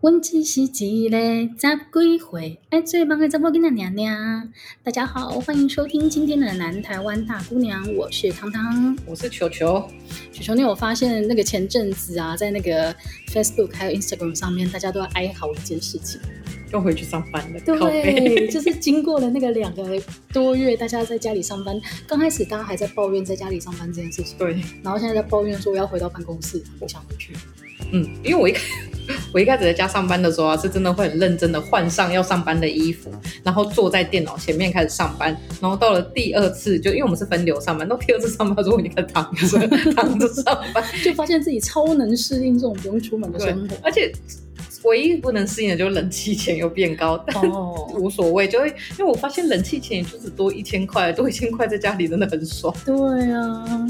问自己几嘞？咋归回？爱最棒的怎么跟他娘娘？大家好，欢迎收听今天的南台湾大姑娘，我是汤汤，我是球球。球球，你有发现那个前阵子啊，在那个 Facebook 还有 Instagram 上面，大家都要哀嚎一件事情，要回去上班了。对，就是经过了那个两个多月，大家在家里上班，刚开始大家还在抱怨在家里上班这件事情，对，然后现在在抱怨说要回到办公室，不想回去。嗯，因为我一开 我一开始在家上班的时候啊，是真的会很认真的换上要上班的衣服，然后坐在电脑前面开始上班。然后到了第二次，就因为我们是分流上班，到第二次上班的时候，我就开始躺着躺着上班，就发现自己超能适应这种不用出门的生活。而且唯一不能适应的就是冷气钱又变高，但无所谓，就会因为我发现冷气钱也就是多一千块，多一千块在家里真的很爽。对啊，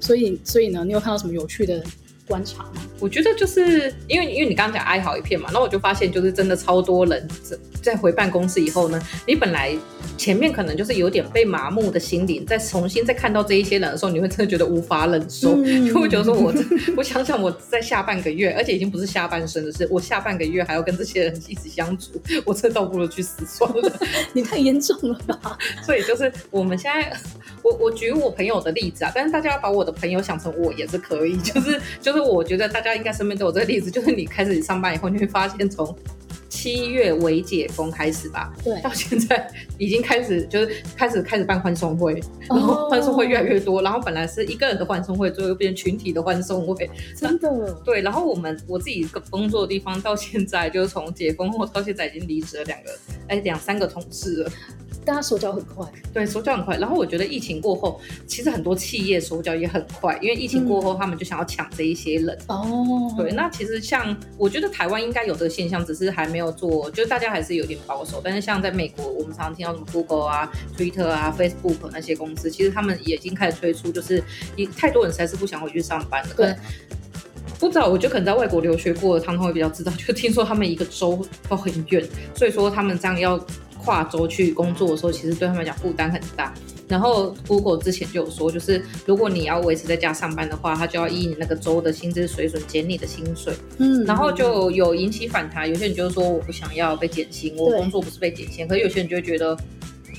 所以所以呢，你有看到什么有趣的观察吗？我觉得就是因为因为你刚刚讲哀嚎一片嘛，然后我就发现就是真的超多人在在回办公室以后呢，你本来前面可能就是有点被麻木的心灵，再重新再看到这一些人的时候，你会真的觉得无法忍受，嗯、就会觉得说我 我想想我在下半个月，而且已经不是下半生的事，我下半个月还要跟这些人一起相处，我真的倒不如去死算了。你太严重了吧？所以就是我们现在，我我举我朋友的例子啊，但是大家要把我的朋友想成我也是可以，就是就是。就是我觉得大家应该身边都有这个例子，就是你开始上班以后，你会发现从七月微解封开始吧，对，到现在已经开始就是开始开始办欢送会，然后欢送会越来越多，然后本来是一个人的欢送会，最后又变成群体的欢送会，真的，对。然后我们我自己工作的地方到现在就是从解封后到现在已经离职了两个哎两三个同事了。大家手脚很快，对，手脚很快。然后我觉得疫情过后，其实很多企业手脚也很快，因为疫情过后，他们就想要抢这一些人。哦、嗯，对。那其实像我觉得台湾应该有这个现象，只是还没有做，就是大家还是有点保守。但是像在美国，我们常常听到什么 Google 啊、Twitter 啊、Facebook 那些公司，其实他们也已经开始推出，就是一太多人实在是不想回去上班了。对。不知道，我觉得可能在外国留学过的他们会比较知道，就听说他们一个州都很远，所以说他们这样要。跨州去工作的时候，其实对他们来讲负担很大。然后 Google 之前就有说，就是如果你要维持在家上班的话，他就要依你那个州的薪资水准减你的薪水。嗯，然后就有引起反弹，有些人就是说我不想要被减薪，我工作不是被减薪。可是有些人就会觉得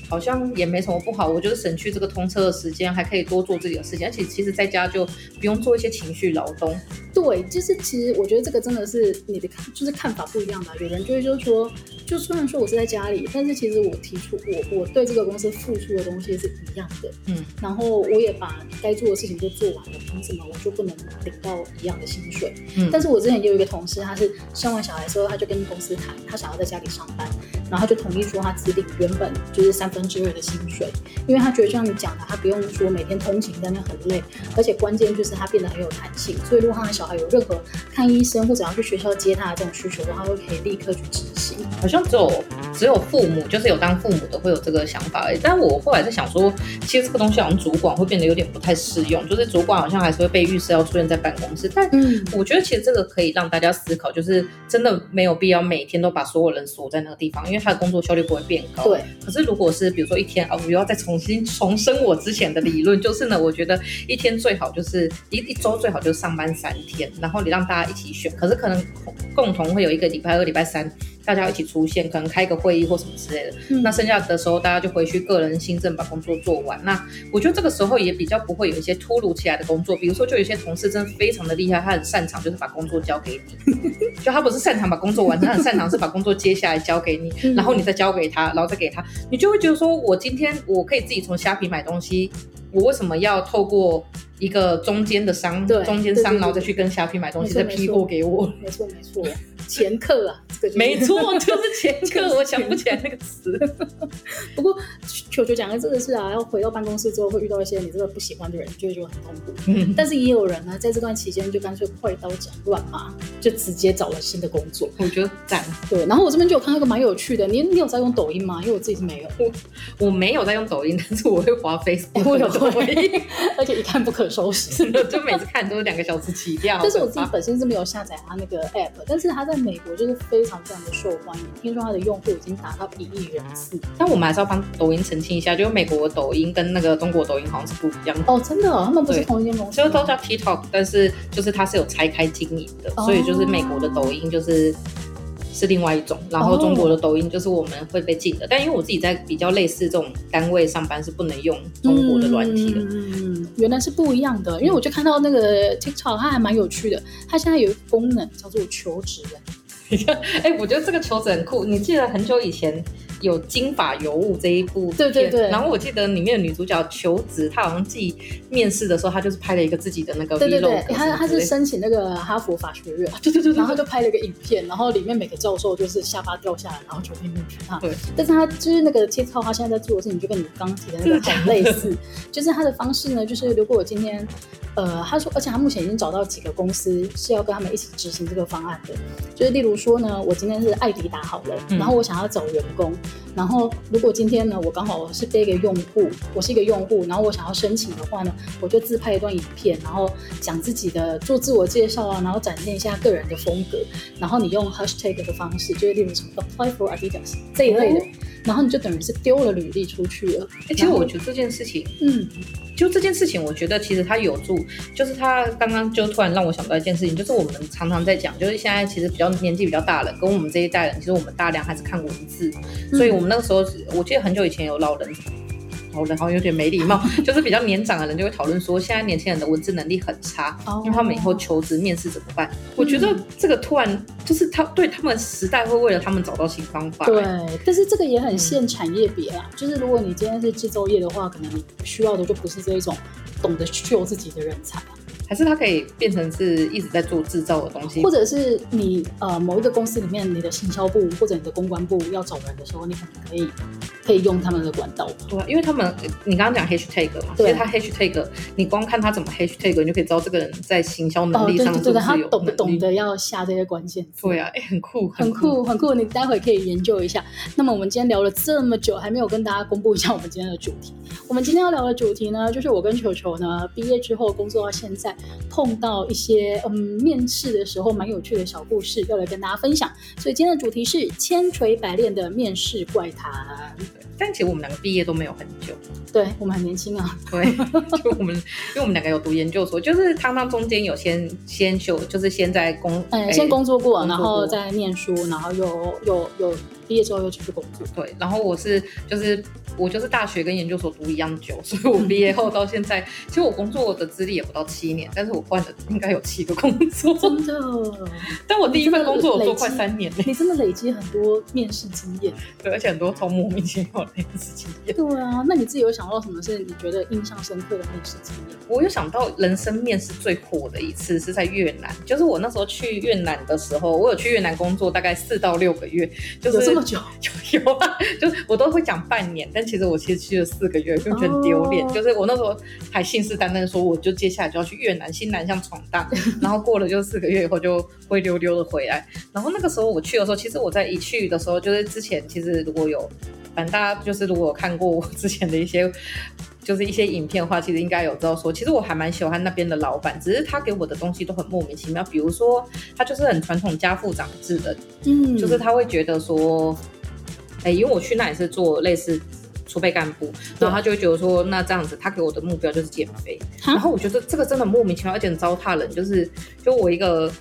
好像也没什么不好，我就是省去这个通车的时间，还可以多做自己的事情，而且其实在家就不用做一些情绪劳动。对，就是其实我觉得这个真的是你的看，就是看法不一样吧。有人就会就是说，就虽然说我是在家里，但是其实我提出我我对这个公司付出的东西是一样的，嗯，然后我也把该做的事情都做完了，凭什么我就不能领到一样的薪水？嗯，但是我之前也有一个同事，他是生完小孩之后，他就跟公司谈，他想要在家里上班，然后他就同意说他只领原本就是三分之二的薪水，因为他觉得这样讲的，他不用说每天通勤在那很累，而且关键就是他变得很有弹性，所以如果他的小孩有任何看医生或者要去学校接他的这种需求的话，都可以立刻去执行。好像走只有父母，就是有当父母的会有这个想法而已。但我后来在想说，其实这个东西好像主管会变得有点不太适用，就是主管好像还是会被预设要出现在办公室。但我觉得其实这个可以让大家思考，就是真的没有必要每天都把所有人锁在那个地方，因为他的工作效率不会变高。对。可是如果是比如说一天啊，我又要再重新重申我之前的理论，就是呢，我觉得一天最好就是一一周最好就是上班三天，然后。你让大家一起选，可是可能共同会有一个礼拜二、礼拜三，大家一起出现，可能开个会议或什么之类的。嗯、那剩下的时候，大家就回去个人新政把工作做完。那我觉得这个时候也比较不会有一些突如其来的工作，比如说就有些同事真的非常的厉害，他很擅长就是把工作交给你，就他不是擅长把工作完成，他很擅长是把工作接下来交给你，然后你再交给他，然后再给他，你就会觉得说，我今天我可以自己从虾皮买东西，我为什么要透过？一个中间的商，对中间商，然后再去跟虾皮买东西，再批货给我。没错没错，前客啊，这个就是、没错，就是前客。我想不起来那个词。不过球球讲的真的是啊，要回到办公室之后会遇到一些你真的不喜欢的人，就会觉得很痛苦。嗯。但是也有人呢，在这段期间就干脆快刀斩乱麻，就直接找了新的工作。我觉得赞。对，然后我这边就有看到一个蛮有趣的，你你有在用抖音吗？因为我自己是没有。我 我没有在用抖音，但是我会滑 Facebook。我有抖音，而且一看不可。收拾，就每次看都是两个小时起掉。但是我自己本身是没有下载它那个 app，但是它在美国就是非常非常的受欢迎。听说它的用户已经达到一亿人次。但我们还是要帮抖音澄清一下，就是美国的抖音跟那个中国抖音好像是不一样的。哦，真的，他们不是同一间公司。其实都叫 TikTok，但是就是它是有拆开经营的，哦，所以就是美国的抖音就是。是另外一种，然后中国的抖音就是我们会被禁的。Oh. 但因为我自己在比较类似这种单位上班，是不能用中国的软体的。嗯，原来是不一样的。因为我就看到那个 TikTok，它还蛮有趣的。它现在有一个功能叫做求职。哎、欸，我觉得这个求职很酷。你记得很久以前？有金发尤物这一部，对对对。然后我记得里面的女主角求职，她好像自己面试的时候，她就是拍了一个自己的那个，对对对，她她是申请那个哈佛法学院，对 对对，然后就拍了一个影片，然后里面每个教授就是下巴掉下来，然后就面试她。对，但是她就是那个 TikTok，她现在在做的事情就跟你刚刚提的那个很类似，就是她的方式呢，就是如果我今天。呃，他说，而且他目前已经找到几个公司是要跟他们一起执行这个方案的，就是例如说呢，我今天是艾迪达好了，嗯、然后我想要找员工，然后如果今天呢，我刚好是这个用户，我是一个用户，然后我想要申请的话呢，我就自拍一段影片，然后讲自己的做自我介绍啊，然后展现一下个人的风格，然后你用 hashtag 的方式，就是例如什么 apply for Adidas 这一类的，哦、然后你就等于是丢了履历出去了。哎，其实我觉得这件事情，嗯。就这件事情，我觉得其实它有助，就是他刚刚就突然让我想到一件事情，就是我们常常在讲，就是现在其实比较年纪比较大了，跟我们这一代人，其实我们大量还是看文字，所以我们那个时候，我记得很久以前有老人。好人好像有点没礼貌，就是比较年长的人就会讨论说，现在年轻人的文字能力很差，哦因为他们以后求职面试怎么办？我觉得这个突然就是他对他们时代会为了他们找到新方法。对，但是这个也很限产业别啊，就是如果你今天是制造业的话，可能你需要的就不是这一种懂得秀自己的人才。还是它可以变成是一直在做制造的东西，或者是你呃某一个公司里面，你的行销部或者你的公关部要走人的时候，你可能可以可以用他们的管道。对，因为他们你刚刚讲 hashtag 嘛，对所以他 hashtag 你光看他怎么 hashtag，你就可以知道这个人在行销能力上是不是有能力。哦，对对对，他懂不懂得要下这些关键词。对啊，哎，很酷，很酷，很酷，你待会可以研究一下。那么我们今天聊了这么久，还没有跟大家公布一下我们今天的主题。我们今天要聊的主题呢，就是我跟球球呢毕业之后工作到现在碰到。一些嗯，面试的时候蛮有趣的小故事要来跟大家分享，所以今天的主题是千锤百炼的面试怪谈。但其实我们两个毕业都没有很久，对，我们很年轻啊。对，就我们因为我们两个有读研究所，就是他们中间有先先修，就是先在工，嗯，欸、先工作过，然后再念书，然后又又又毕业之后又继续工作。对，然后我是就是。我就是大学跟研究所读一样久，所以我毕业后到现在，其实我工作的资历也不到七年，但是我换了应该有七个工作。真的？但我第一份工作我做快三年，你真的累积很多面试经验，对，而且很多从莫名其妙的面试经验。对啊，那你自己有想到什么是你觉得印象深刻的面试经验？我有想到人生面试最火的一次是在越南，就是我那时候去越南的时候，我有去越南工作大概四到六个月，就是这么久，有有啊，就我都会讲半年，但。其实我其实去了四个月，就觉得很丢脸。Oh. 就是我那时候还信誓旦旦说，我就接下来就要去越南新南向闯荡。然后过了就四个月以后，就灰溜溜的回来。然后那个时候我去的时候，其实我在一去的时候，就是之前其实如果有，反正大家就是如果有看过我之前的一些，就是一些影片的话，其实应该有知道说，其实我还蛮喜欢那边的老板，只是他给我的东西都很莫名其妙。比如说，他就是很传统家父长制的，嗯，就是他会觉得说，哎，因为我去那里是做类似。储备干部，然后他就会觉得说，那这样子，他给我的目标就是减肥，然后我觉得这个真的莫名其妙，而且很糟蹋人，就是就我一个。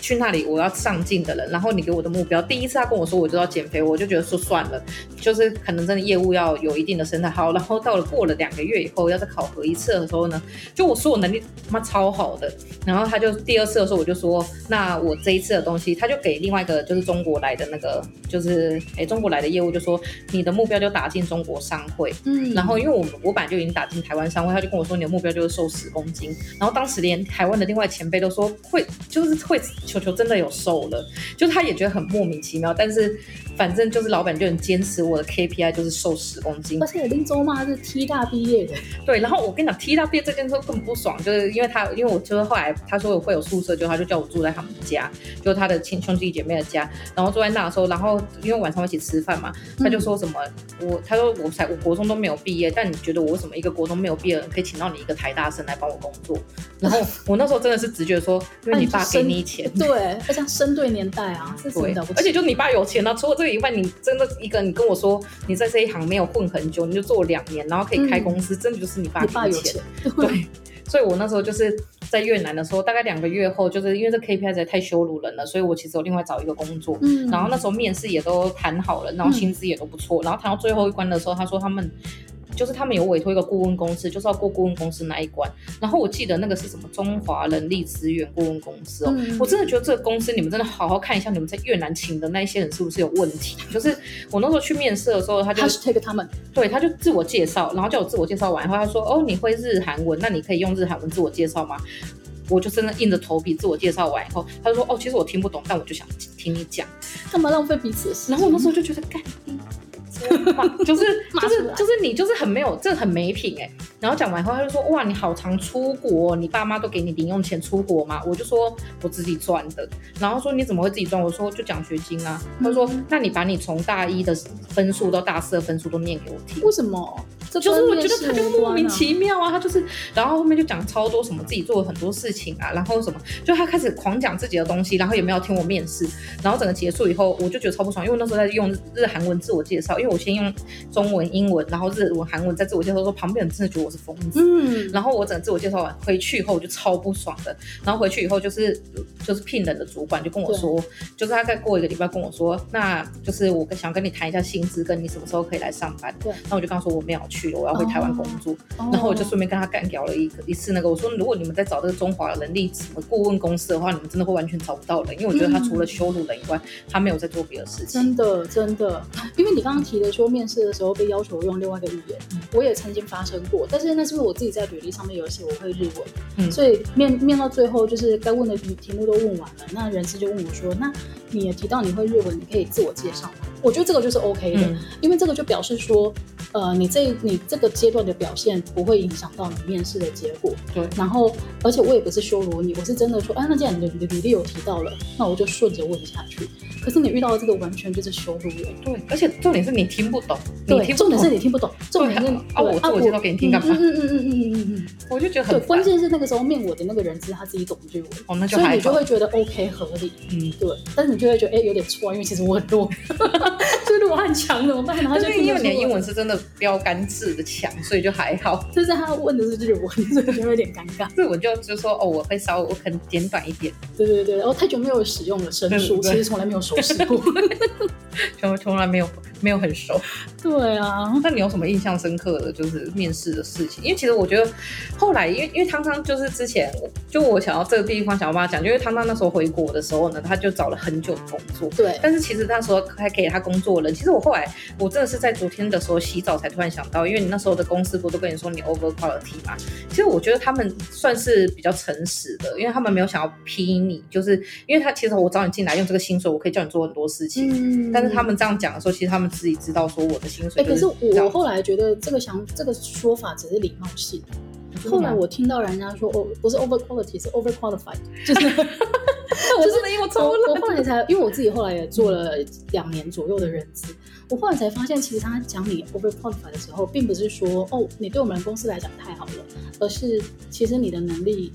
去那里我要上进的人，然后你给我的目标，第一次他跟我说我就要减肥，我就觉得说算了，就是可能真的业务要有一定的生态好，然后到了过了两个月以后要再考核一次的时候呢，就我说我能力他妈超好的，然后他就第二次的时候我就说，那我这一次的东西，他就给另外一个就是中国来的那个就是哎中国来的业务就说你的目标就打进中国商会，嗯，然后因为我我本来就已经打进台湾商会，他就跟我说你的目标就是瘦十公斤，然后当时连台湾的另外前辈都说会就是会。球球真的有瘦了，就他也觉得很莫名其妙，但是反正就是老板就很坚持我的 KPI 就是瘦十公斤。而且林州嘛是 T 大毕业的，对。然后我跟你讲，T 大毕业这件事更不爽，就是因为他，因为我就是后来他说我会有宿舍，就他就叫我住在他们家，就他的亲兄弟姐妹的家。然后住在那的时候，然后因为晚上一起吃饭嘛，他就说什么、嗯、我他说我才我国中都没有毕业，但你觉得我为什么一个国中没有毕业的人可以请到你一个台大生来帮我工作？然后 我那时候真的是直觉说，因为你爸给你钱。对，而且生对年代啊，是真的。而且就你爸有钱啊，除了这个以外，你真的一个，你跟我说你在这一行没有混很久，你就做两年，然后可以开公司，嗯、真的就是你爸有钱。对，所以我那时候就是在越南的时候，大概两个月后，就是因为这 KPI 实在太羞辱人了，所以我其实有另外找一个工作。嗯，然后那时候面试也都谈好了，然后薪资也都不错。嗯、然后谈到最后一关的时候，他说他们。就是他们有委托一个顾问公司，就是要过顾问公司那一关。然后我记得那个是什么中华人力资源顾问公司哦，嗯、我真的觉得这个公司你们真的好好看一下，你们在越南请的那一些人是不是有问题？就是我那时候去面试的时候，他就 take 他们，对，他就自我介绍，然后叫我自我介绍完以后，他说哦，你会日韩文，那你可以用日韩文自我介绍吗？我就真的硬着头皮自我介绍完以后，他就说哦，其实我听不懂，但我就想听你讲，干嘛浪费彼此的时间？然后我那时候就觉得干。就是 就是就是你就是很没有，这很没品哎。然后讲完以后，他就说：“哇，你好常出国，你爸妈都给你零用钱出国吗？”我就说：“我自己赚的。”然后说：“你怎么会自己赚？”我说：“就奖学金啊。”他说：“那你把你从大一的分数到大四的分数都念给我听。”为什么？就是我觉得他就莫名其妙啊，他就是，然后后面就讲超多什么自己做了很多事情啊，然后什么，就他开始狂讲自己的东西，然后也没有听我面试，然后整个结束以后，我就觉得超不爽，因为那时候在用日韩文自我介绍，因为我先用中文、英文，然后日文、韩文在自我介绍，说旁边人真的觉得我是疯子，嗯，然后我整个自我介绍完回去以后，我就超不爽的，然后回去以后就是就是聘人的主管就跟我说，就是他再过一个礼拜跟我说，那就是我想跟你谈一下薪资，跟你什么时候可以来上班，对，那我就刚说我没有去。我要回台湾工作，oh, 然后我就顺便跟他干聊了一个一次那个。我说，如果你们在找这个中华人力什么顾问公司的话，你们真的会完全找不到人，因为我觉得他除了羞辱人以外，嗯、他没有在做别的事情。真的，真的，因为你刚刚提的说面试的时候被要求用另外一个语言，嗯、我也曾经发生过。但是那是因为我自己在履历上面有写我会日文，嗯、所以面面到最后就是该问的题目都问完了，那人事就问我说：“那你也提到你会日文，你可以自我介绍吗？”我觉得这个就是 OK 的，嗯、因为这个就表示说。呃，你这你这个阶段的表现不会影响到你面试的结果。对，然后而且我也不是羞辱你，我是真的说，哎，那既然你的履历有提到了，那我就顺着问下去。可是你遇到的这个完全就是羞辱人。对，而且重点是你听不懂。对，重点是你听不懂。重点是啊，我自我介绍给你听干嘛？嗯嗯嗯嗯嗯嗯嗯，我就觉得很。对，关键是那个时候面我的那个人是他自己懂日文，哦，那就所以你就会觉得 OK 合理。嗯，对。但是你就会觉得哎有点错，因为其实我很弱，就如果他很强怎么办？然后就因为你的英文是真的标杆字的强，所以就还好。就是他问的是日文，所以就有点尴尬。日文就就说哦，我会稍微我可能简短一点。对对对，然后太久没有使用了生疏，其实从来没有熟悉过。从从来没有没有很熟，对啊。那你有什么印象深刻的就是面试的事情？因为其实我觉得后来，因为因为汤汤就是之前就我想要这个地方想要帮他讲，因为汤汤那时候回国的时候呢，他就找了很久的工作，对。但是其实那时候还给他工作了。其实我后来我真的是在昨天的时候洗澡才突然想到，因为你那时候的公司不都跟你说你 over quality 嘛？其实我觉得他们算是比较诚实的，因为他们没有想要批你，就是因为他其实我找你进来用这个薪水，我可以叫你做很多事情。嗯，但是他们这样讲的时候，其实他们自己知道说我的薪水。哎、欸，可是我后来觉得这个想这个说法只是礼貌性。后来我听到人家说哦，不是 over quality，是 over qualified，就是 我真的因为我后来才因为我自己后来也做了两年左右的人资，我后来才发现，其实他讲你 over qualified 的时候，并不是说哦你对我们公司来讲太好了，而是其实你的能力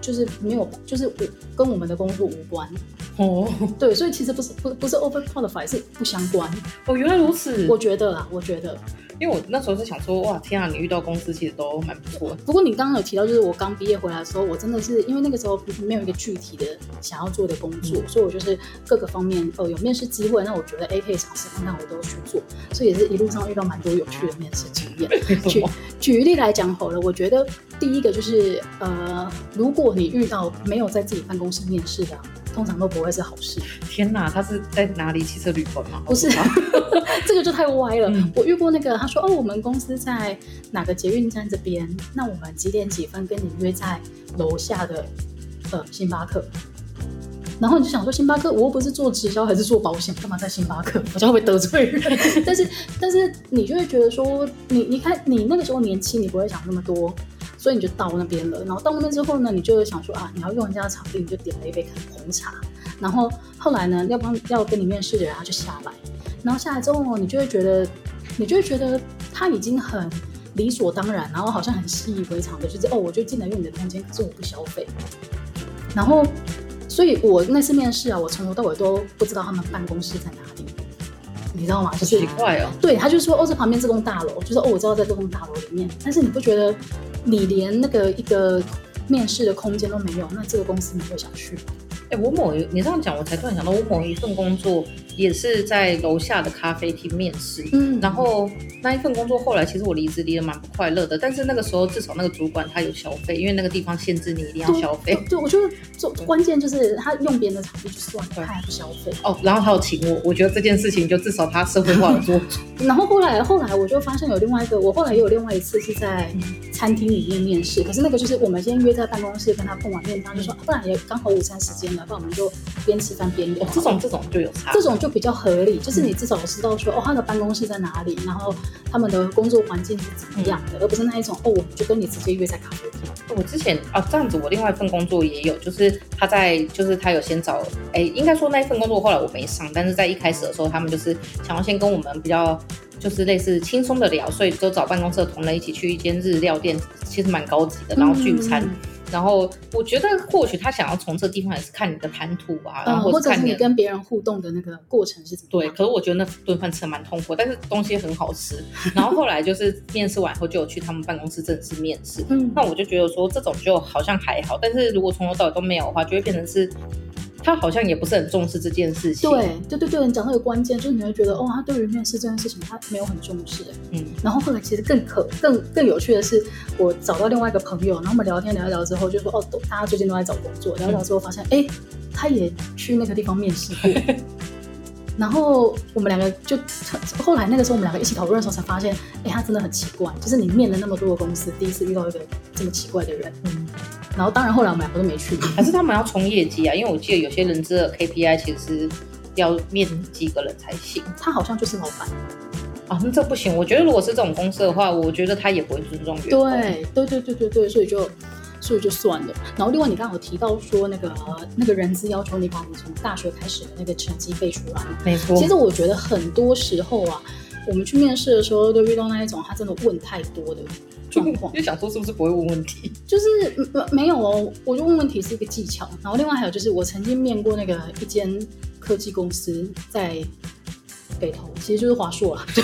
就是没有，就是我跟我们的工作无关。哦，对，所以其实不是不不是 over qualified，是不相关。哦，原来如此。我觉得啊，我觉得。因为我那时候是想说，哇，天啊，你遇到公司其实都蛮不错的。不过你刚刚有提到，就是我刚毕业回来的时候，我真的是因为那个时候没有一个具体的想要做的工作，嗯、所以我就是各个方面哦有面试机会，那我觉得 A 可以尝试看看，我都去做，所以也是一路上遇到蛮多有趣的面试经验。举举例来讲好了，我觉得第一个就是呃，如果你遇到没有在自己办公室面试的。通常都不会是好事。天哪，他是在哪里汽车旅馆吗？不是，这个就太歪了。嗯、我遇过那个，他说：“哦，我们公司在哪个捷运站这边？那我们几点几分跟你约在楼下的呃星巴克？”然后你就想说，星巴克我又不是做直销还是做保险，干嘛在星巴克？好像会不会得罪人？但是但是你就会觉得说，你你看你那个时候年轻，你不会想那么多。所以你就到那边了，然后到那边之后呢，你就想说啊，你要用人家的场地，你就点了一杯红茶。然后后来呢，要帮要跟你面试的人他就下来，然后下来之后，你就会觉得，你就会觉得他已经很理所当然，然后好像很习以为常的，就是哦，我就进来用你的空间，可是我不消费。然后，所以我那次面试啊，我从头到尾都不知道他们办公室在哪里，你知道吗？就是奇怪哦。对，他就说哦，这旁边这栋大楼，就是哦，我知道在这栋大楼里面，但是你不觉得？你连那个一个面试的空间都没有，那这个公司你会想去吗？哎，我某一你这样讲，我才突然想到，我某一份工作也是在楼下的咖啡厅面试。嗯，然后那一份工作后来其实我离职离得蛮不快乐的，但是那个时候至少那个主管他有消费，因为那个地方限制你一定要消费。对，我觉得做关键就是他用别人的场地去算了，他还不消费。哦，然后他有请我，我觉得这件事情就至少他社会化的做。然后后来后来我就发现有另外一个，我后来也有另外一次是在餐厅里面面试，可是那个就是我们先约在办公室跟他碰完面，他就说、啊、不然也刚好午餐时间了，那我们就。边吃饭边聊，这种这种就有差，这种就比较合理，就是你至少知道说，哦，他的办公室在哪里，然后他们的工作环境是怎么样的，而不是那一种，哦，我就跟你直接约在咖啡厅。我之前啊这样子，我另外一份工作也有，就是他在，就是他有先找，哎，应该说那一份工作后来我没上，但是在一开始的时候，他们就是想要先跟我们比较，就是类似轻松的聊，所以就找办公室的同仁一起去一间日料店，其实蛮高级的，然后聚餐。嗯然后我觉得或许他想要从这个地方也是看你的谈吐啊，然后或者是你跟别人互动的那个过程是怎么样？对，可是我觉得那顿饭吃的蛮痛苦，但是东西很好吃。然后后来就是面试完后就有去他们办公室正式面试，嗯，那我就觉得说这种就好像还好，但是如果从头到尾都没有的话，就会变成是。他好像也不是很重视这件事情。对对对对，你讲那个关键，就是你会觉得哦，他对于面试这件事情他没有很重视。嗯，然后后来其实更可更更有趣的是，我找到另外一个朋友，然后我们聊天聊一聊之后，就说哦，都大家最近都在找工作，聊一聊之后发现，哎、嗯，他也去那个地方面试过。然后我们两个就后来那个时候我们两个一起讨论的时候才发现，哎，他真的很奇怪，就是你面了那么多个公司，第一次遇到一个这么奇怪的人。嗯。然后当然后来我们两个都没去，还是他们要冲业绩啊？因为我记得有些人资的 KPI 其实要面几个人才行。他好像就是老板啊，那这不行。我觉得如果是这种公司的话，我觉得他也不会尊重员工。对对对对对对，所以就所以就算了。然后另外你刚好提到说那个那个人资要求你把你从大学开始的那个成绩背出来，没错。其实我觉得很多时候啊，我们去面试的时候都遇到那一种他真的问太多的。状况就想说是不是不会问问题？就是没没有哦，我就问问题是一个技巧。然后另外还有就是我曾经面过那个一间科技公司在北投，其实就是华硕啦。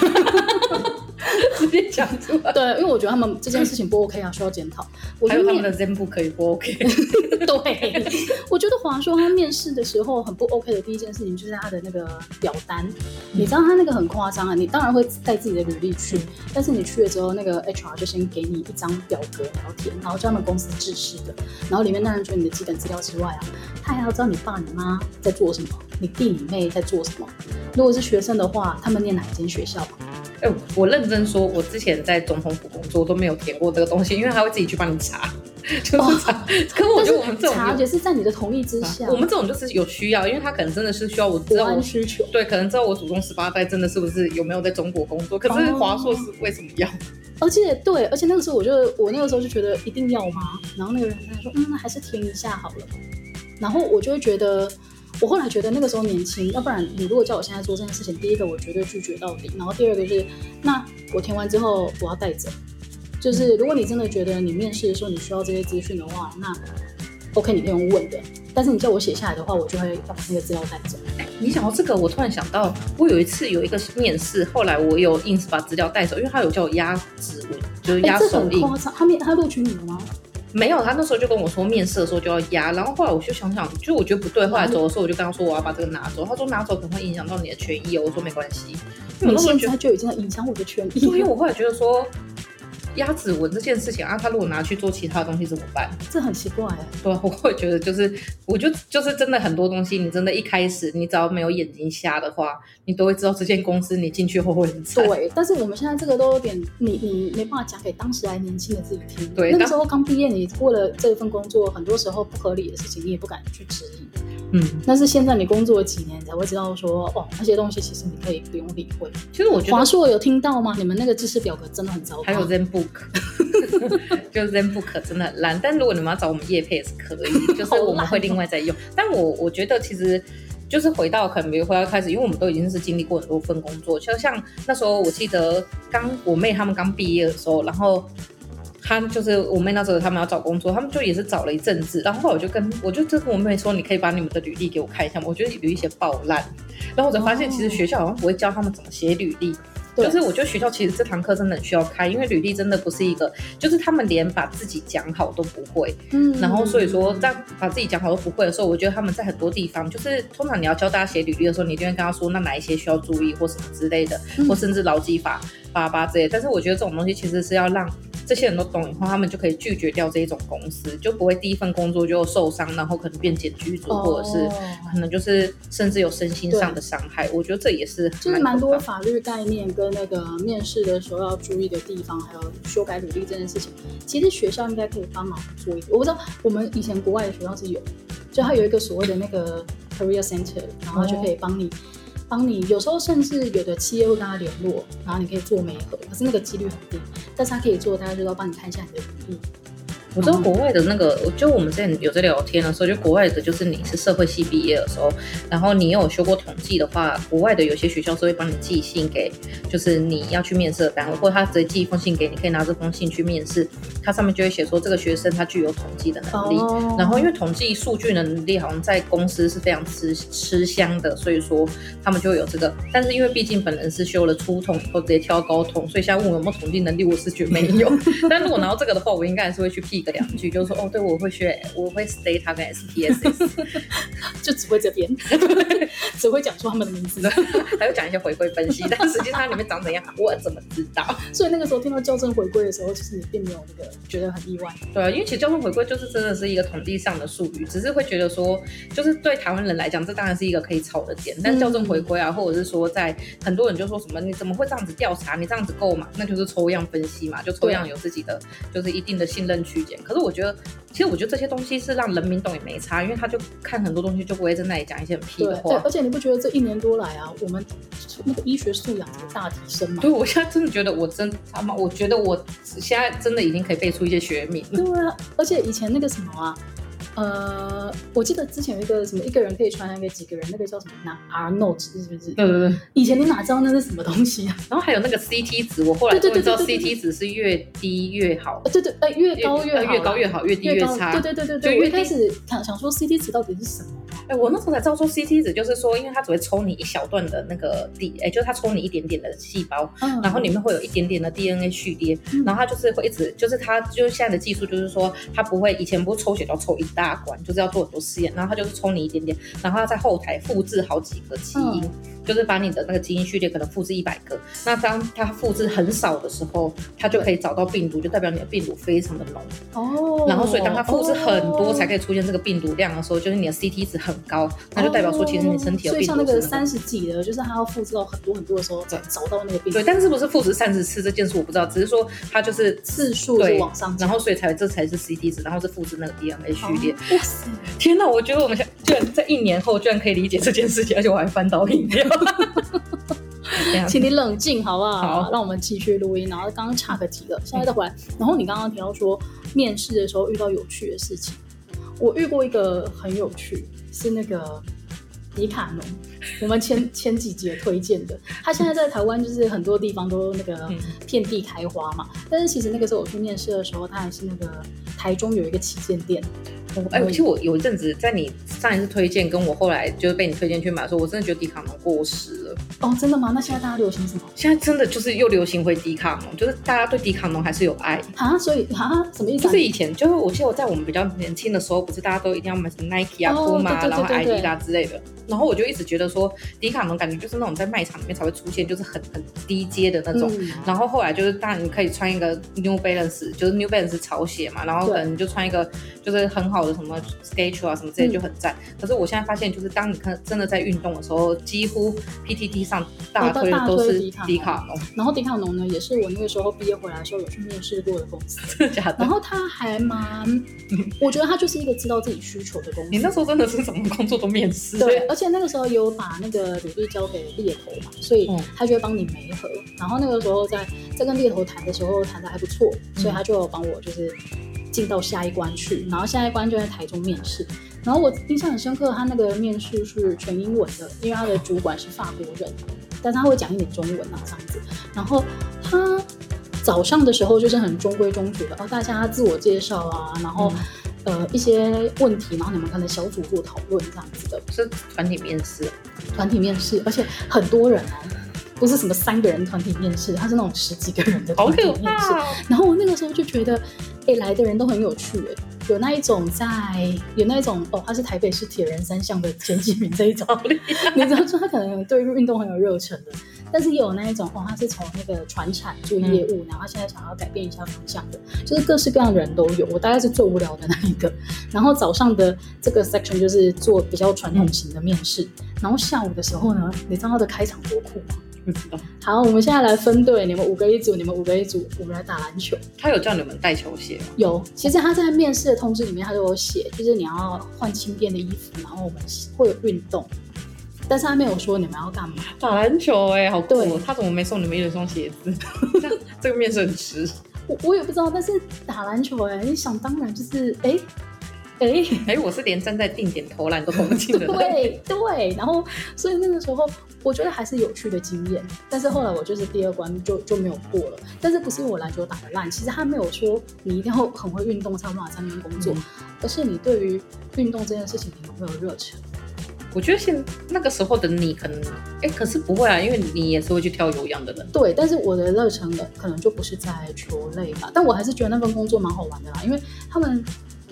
直接讲出来。对，因为我觉得他们这件事情不 OK 啊，需要检讨。我还有他们的 ZenBook 可以不 OK？对，我觉得华硕他面试的时候很不 OK 的第一件事情就是他的那个表单，嗯、你知道他那个很夸张啊，你当然会带自己的履历去，嗯、但是你去了之后，那个 HR 就先给你一张表格你要填，然后叫他们公司制式的，然后里面当然除了你的基本资料之外啊，他还要知道你爸你妈在做什么，你弟你妹在做什么。如果是学生的话，他们念哪一间学校？哎、欸，我认真说，我之前在总统府工作都没有填过这个东西，因为他会自己去帮你查，就是查。哦、可是我觉得我们这种查也是在你的同意之下。我们这种就是有需要，因为他可能真的是需要我知道我需求。对，可能知道我祖宗十八代真的是不是有没有在中国工作？可是华硕是为什么要？而且对，而且那个时候我就我那个时候就觉得一定要吗？然后那个人他说嗯，那还是填一下好了。然后我就会觉得。我后来觉得那个时候年轻，要不然你如果叫我现在做这件事情，第一个我绝对拒绝到底，然后第二个就是，那我填完之后我要带走，就是如果你真的觉得你面试的时候你需要这些资讯的话，那 OK 你可以用问的，但是你叫我写下来的话，我就会要把那个资料带走。你想到这个，我突然想到，我有一次有一个面试，后来我有硬是把资料带走，因为他有叫我压指纹，就是压手印。他面他录取你了吗？没有，他那时候就跟我说面试的时候就要压，然后后来我就想想，就我觉得不对，后来走的时候我就跟他说我要把这个拿走，他说拿走可能会影响到你的权益哦，我说没关系，因为我现在就已经在影响我的权益，因为我后来觉得说。压指纹这件事情啊，他如果拿去做其他东西怎么办？这很奇怪哎。对，我会觉得就是，我就就是真的很多东西，你真的一开始你只要没有眼睛瞎的话，你都会知道这间公司你进去后会很惨。对，但是我们现在这个都有点，你你没办法讲给当时还年轻的自己听。对，那个时候刚毕业，你过了这份工作，很多时候不合理的事情你也不敢去质疑。嗯，但是现在你工作了几年，你才会知道说，哦，那些东西其实你可以不用理会。其实我觉得华硕有听到吗？你们那个知识表格真的很糟糕。还有 ZenBook。就 ZenBook 真的很烂，但如果你们要找我们业配也是可以，就是我们会另外再用。但我我觉得其实就是回到可能比如回到开始，因为我们都已经是经历过很多份工作，就像那时候我记得刚我妹他们刚毕业的时候，然后他就是我妹那时候他们要找工作，他们就也是找了一阵子，然后后来我就跟我就跟我妹说，你可以把你们的履历给我看一下吗？我觉得有一些爆烂，然后我才发现其实学校好像不会教他们怎么写履历。就是我觉得学校其实这堂课真的很需要开，因为履历真的不是一个，就是他们连把自己讲好都不会。嗯，然后所以说在把自己讲好都不会的时候，我觉得他们在很多地方，就是通常你要教大家写履历的时候，你就会跟他说，那哪一些需要注意或什么之类的，或甚至劳基法八八之类。但是我觉得这种东西其实是要让。这些人都懂以后，他们就可以拒绝掉这一种公司，就不会第一份工作就受伤，然后可能变检举组，或者是可能就是甚至有身心上的伤害。我觉得这也是就是蛮多法律概念跟那个面试的时候要注意的地方，还有修改履历这件事情，其实学校应该可以帮忙做一点。我不知道我们以前国外的学校是有，就它有一个所谓的那个 career center，然后就可以帮你。帮你，有时候甚至有的企业会跟他联络，然后你可以做媒合，可是那个几率很低，但是他可以做，大家就要帮你看一下你的履历。我知道国外的那个，就我们之前有在聊天的时候，就国外的，就是你是社会系毕业的时候，然后你有修过统计的话，国外的有些学校是会帮你寄信给，就是你要去面试的单位，或者他直接寄一封信给你，可以拿这封信去面试，它上面就会写说这个学生他具有统计的能力，哦、然后因为统计数据能力好像在公司是非常吃吃香的，所以说他们就会有这个，但是因为毕竟本人是修了初统以后直接跳高统，所以现在问我有没有统计能力，我是觉得没有，但如果拿到这个的话，我应该还是会去 pick。两句就是说哦，对，我会学，我会 stay 他跟 SPSS，就只会这边，只会讲出他们的名字，还会讲一些回归分析，但实际上它里面长怎样，我怎么知道？所以那个时候听到校正回归的时候，其实你并没有那个觉得很意外。对啊，因为其实校正回归就是真的是一个统计上的术语，只是会觉得说，就是对台湾人来讲，这当然是一个可以炒的点。但校正回归啊，或者是说在很多人就说什么，你怎么会这样子调查？你这样子够吗？那就是抽样分析嘛，就抽样有自己的就是一定的信任区间。可是我觉得，其实我觉得这些东西是让人民懂也没差，因为他就看很多东西就不会在那里讲一些很屁的话。对，而且你不觉得这一年多来啊，我们那个医学素养有大提升吗？对，我现在真的觉得我真他妈，我觉得我现在真的已经可以背出一些学名。对啊，而且以前那个什么啊。呃，我记得之前有一个什么一个人可以传染给几个人，那个叫什么？拿 R note 是不是？对对对。以前你哪知道那是什么东西啊？然后还有那个 CT 值，我后来终于知道 CT 值是越低越好。对对，哎，越高越好，越高越好，越低越差。对对对对对。我一开始想想说 CT 值到底是什么？哎，我那时候才知道说 CT 值就是说，因为它只会抽你一小段的那个 D，哎，就是它抽你一点点的细胞，然后里面会有一点点的 DNA 序列，然后它就是会一直，就是它就是现在的技术就是说，它不会以前不是抽血都要抽一大管，就是要做。很多试验，然后它就是抽你一点点，然后它在后台复制好几个基因，嗯、就是把你的那个基因序列可能复制一百个。那当它复制很少的时候，它就可以找到病毒，就代表你的病毒非常的浓。哦。然后所以当它复制很多才可以出现这个病毒量的时候，就是你的 CT 值很高，那就代表说其实你身体有病毒。所以像那个三十几的，就是它要复制到很多很多的时候，才找到那个病毒。对，但是是不是复制三十次这件事我不知道，只是说它就是次数是往上，然后所以才这才是 CT 值，然后是复制那个 DNA 序列。哇塞！天哪，我觉得我们现居然在一年后居然可以理解这件事情，而且我还翻到饮料。请你冷静好不好？好，让我们继续录音。然后刚刚岔个题了，现在再回来。然后你刚刚提到说面试的时候遇到有趣的事情，我遇过一个很有趣，是那个迪卡侬，我们前前几集推荐的。他现在在台湾就是很多地方都那个遍地开花嘛。但是其实那个时候我去面试的时候，他还是那个台中有一个旗舰店。哎，其实我有一阵子在你上一次推荐，跟我后来就是被你推荐去买的时候，我真的觉得迪卡侬过时了。哦，真的吗？那现在大家流行什么？现在真的就是又流行回迪卡侬，就是大家对迪卡侬还是有爱啊。所以啊，什么意思？就是以前，就是我记得我在我们比较年轻的时候，不是大家都一定要买什么 Nike 啊、Puma 啊，然后 Adidas 之类的。然后我就一直觉得说，迪卡侬感觉就是那种在卖场里面才会出现，就是很很低阶的那种。嗯、然后后来就是，当然你可以穿一个 New Balance，就是 New Balance 潮鞋嘛，然后可能就穿一个就是很好的什么 Skechers 啊什么之类就很赞。嗯、可是我现在发现，就是当你看真的在运动的时候，几乎 PTT 上大推的都是迪卡侬。然后迪卡侬呢，也是我那个时候毕业回来的时候有去面试过的公司。真的假的？然后他还蛮，我觉得他就是一个知道自己需求的公司。你那时候真的是什么工作都面试？对。而且那个时候有把那个履历交给猎头嘛，所以他就会帮你媒合。嗯、然后那个时候在在跟猎头谈的时候谈的还不错，所以他就有帮我就是进到下一关去。然后下一关就在台中面试。然后我印象很深刻，他那个面试是全英文的，因为他的主管是法国人，但他会讲一点中文啊这样子。然后他早上的时候就是很中规中矩的，哦大家自我介绍啊，然后。嗯呃，一些问题，然后你们可能小组做讨论这样子的，是团体面试，团体面试，而且很多人哦，不是什么三个人团体面试，他是那种十几个人的团体面试。哦、然后我那个时候就觉得，哎，来的人都很有趣，哎，有那一种在，有那一种哦，他是台北市铁人三项的前几名这一种，你知道说他可能对运动很有热忱的。但是也有那一种哦，他是从那个传产做业务，嗯、然后现在想要改变一下方向的，就是各式各样的人都有。我大概是最无聊的那一个。然后早上的这个 section 就是做比较传统型的面试，嗯、然后下午的时候呢，你知道他的开场多酷吗？不知道。好，我们现在来分队，你们五个一组，你们五个一组，我们来打篮球。他有叫你们带球鞋吗？有，其实他在面试的通知里面他都有写，就是你要换轻便的衣服，然后我们会有运动。但是他没有说你们要干嘛？打篮球哎、欸，好酷！对他怎么没送你们一双鞋子？这个面试很迟。我我也不知道，但是打篮球哎、欸，你想当然就是哎哎 哎，我是连站在定点投篮都投不进的。对对，然后所以那个时候我觉得还是有趣的经验。但是后来我就是第二关就就没有过了。但是不是因为我篮球打得烂，其实他没有说你一定要很会运动才有办法在那边工作，嗯、而是你对于运动这件事情你有没有热忱？我觉得现那个时候的你可能，哎，可是不会啊，因为你也是会去跳有氧的人。对，但是我的热忱可能就不是在球类吧，但我还是觉得那份工作蛮好玩的啦，因为他们，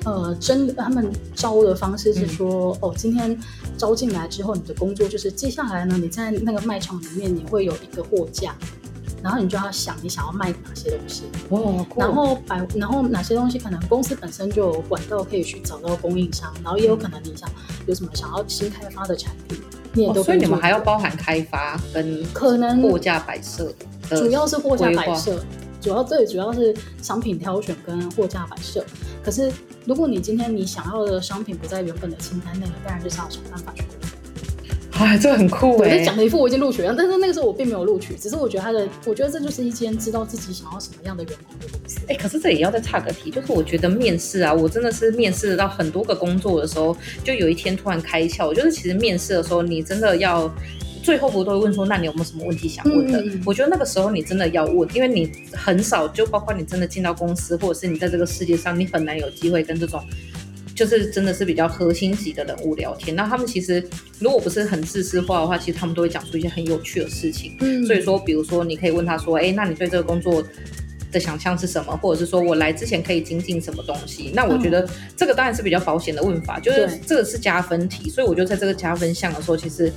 呃，真的他们招的方式是说，嗯、哦，今天招进来之后，你的工作就是接下来呢，你在那个卖场里面，你会有一个货架。然后你就要想你想要卖哪些东西，哦，然后摆，然后哪些东西可能公司本身就有管道可以去找到供应商，然后也有可能你想有什么想要新开发的产品，你也都、哦。所以你们还要包含开发跟可能货架摆设，主要是货架摆设，主要最，主要是商品挑选跟货架摆设。可是如果你今天你想要的商品不在原本的清单内，当然就是要想办法去。哎，这个很酷哎！我讲了一副我已经录取了，但是那个时候我并没有录取，只是我觉得他的，我觉得这就是一间知道自己想要什么样的员工的公司。哎，可是这也要再岔个题，就是我觉得面试啊，我真的是面试到很多个工作的时候，就有一天突然开窍，就是其实面试的时候，你真的要最后不都会问说，那你有没有什么问题想问的？嗯、我觉得那个时候你真的要问，因为你很少，就包括你真的进到公司，或者是你在这个世界上，你很难有机会跟这种。就是真的是比较核心级的人物聊天，那他们其实如果不是很自私化的话，其实他们都会讲出一些很有趣的事情。嗯，所以说，比如说你可以问他说，哎，那你对这个工作的想象是什么？或者是说我来之前可以精进什么东西？那我觉得这个当然是比较保险的问法，就是这个是加分题。所以我就在这个加分项的时候，其实。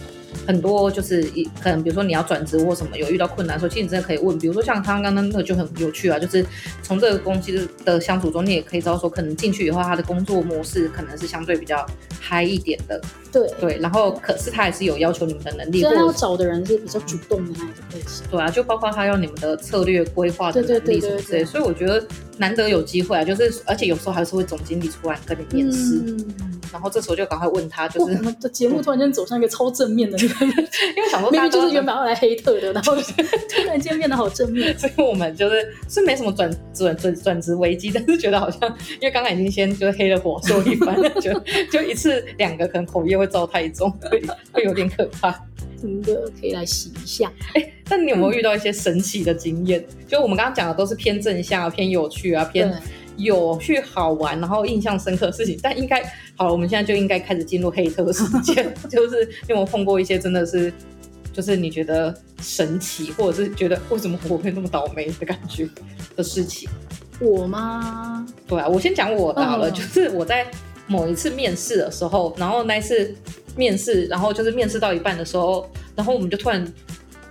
很多就是一可能，比如说你要转职或什么，有遇到困难的时候，其实你真的可以问。比如说像他刚刚那个就很有趣啊，就是从这个公司的相处中，你也可以知道说，可能进去以后他的工作模式可能是相对比较嗨一点的。对对，然后可是他也是有要求你们的能力，所以要找的人是比较主动的那种类型。对啊，就包括他要你们的策略规划的能力什么之类，所以我觉得难得有机会啊，就是而且有时候还是会总经理出来跟你面试。嗯然后这时候就赶快问他，就是我们的节目突然间走向一个超正面的，因为想说明明就是原本要来黑特的，然后 突然间变得好正面。所以我们就是是没什么转转转转职危机，但是觉得好像因为刚刚已经先就是黑了火说一番，就就一次两个可能口业会遭太重，会会有点可怕。真的可以来洗一下。哎，但你有没有遇到一些神奇的经验？嗯、就我们刚刚讲的都是偏正向、偏有趣啊，偏。有趣好玩，然后印象深刻的事情，但应该好了，我们现在就应该开始进入黑特时间，就是你有没有碰过一些真的是，就是你觉得神奇，或者是觉得为什么我会那么倒霉的感觉的事情？我吗？对啊，我先讲我的好了，嗯、就是我在某一次面试的时候，然后那一次面试，然后就是面试到一半的时候，然后我们就突然。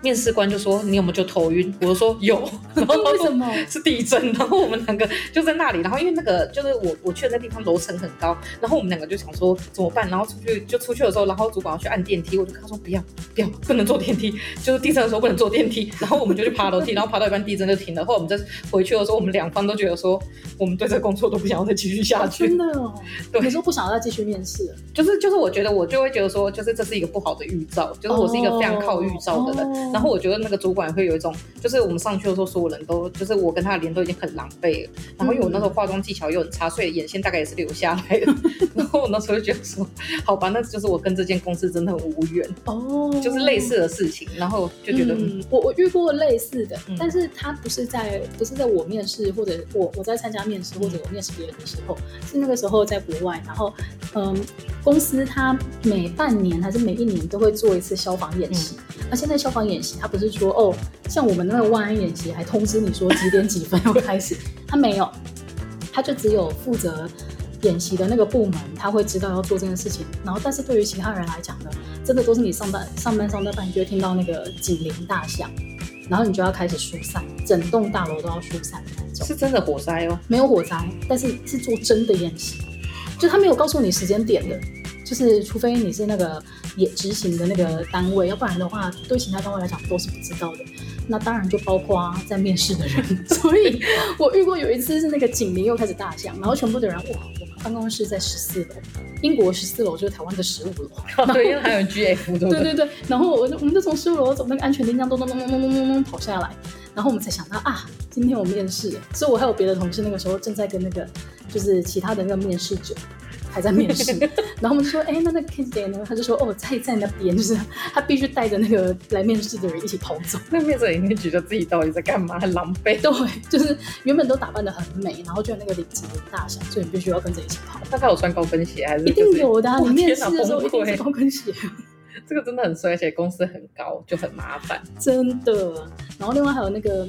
面试官就说：“你有没有就头晕？”我就说：“有。”然后为什么？是地震。然后我们两个就在那里。然后因为那个就是我我去的那地方楼层很高。然后我们两个就想说怎么办？然后出去就出去的时候，然后主管要去按电梯，我就跟他说：“不要不要，不能坐电梯。”就是地震的时候不能坐电梯。然后我们就去爬楼梯，然后爬到一半地震就停了。后来我们再回去的时候，我们两方都觉得说我们对这个工作都不想要再继续下去。真的哦？对，你说不想要再继续面试？就是就是，我觉得我就会觉得说，就是这是一个不好的预兆。就是我是一个非常靠预兆的人。然后我觉得那个主管会有一种，就是我们上去的时候，所有人都就是我跟他的脸都已经很狼狈了。然后因为我那时候化妆技巧又很差，所以眼线大概也是留下来了。然后我那时候就觉得说，好吧，那就是我跟这间公司真的很无缘哦，就是类似的事情。然后就觉得，嗯，我我遇过类似的，但是他不是在不是在我面试或者我我在参加面试或者我面试别人的时候，是那个时候在国外。然后嗯，公司他每半年还是每一年都会做一次消防演习，那现在消防演演习，他不是说哦，像我们那个万安演习还通知你说几点几分要开始，他没有，他就只有负责演习的那个部门，他会知道要做这件事情。然后，但是对于其他人来讲呢，真的都是你上班上班上到半，你就会听到那个警铃大响，然后你就要开始疏散，整栋大楼都要疏散的那种。是真的火灾哦？没有火灾，但是是做真的演习，就他没有告诉你时间点的。就是，除非你是那个也执行的那个单位，要不然的话，对其他单位来讲都是不知道的。那当然就包括在面试的人。所以我遇过有一次是那个警铃又开始大响，然后全部的人哇，我们办公室在十四楼，英国十四楼就是台湾的十五楼。对，因为还有 GF。对对对，然后我我们就从十五楼走那个安全铃铛咚咚咚咚咚咚咚咚跑下来，然后我们才想到啊，今天我面试，所以我还有别的同事那个时候正在跟那个就是其他的那个面试者。还在面试，然后我们就说，哎、欸，那那个 candidate 呢？他就说，哦，在在那边，就是 他必须带着那个来面试的人一起跑走。那面试人一定觉得自己到底在干嘛，很狼狈。对，就是原本都打扮的很美，然后就那个领子很大小，所以你必须要跟着一起跑。大概有穿高跟鞋还是？一定有的、啊，你面试的时候一定是高跟鞋。这个真的很衰，而且公司很高，就很麻烦。真的。然后另外还有那个。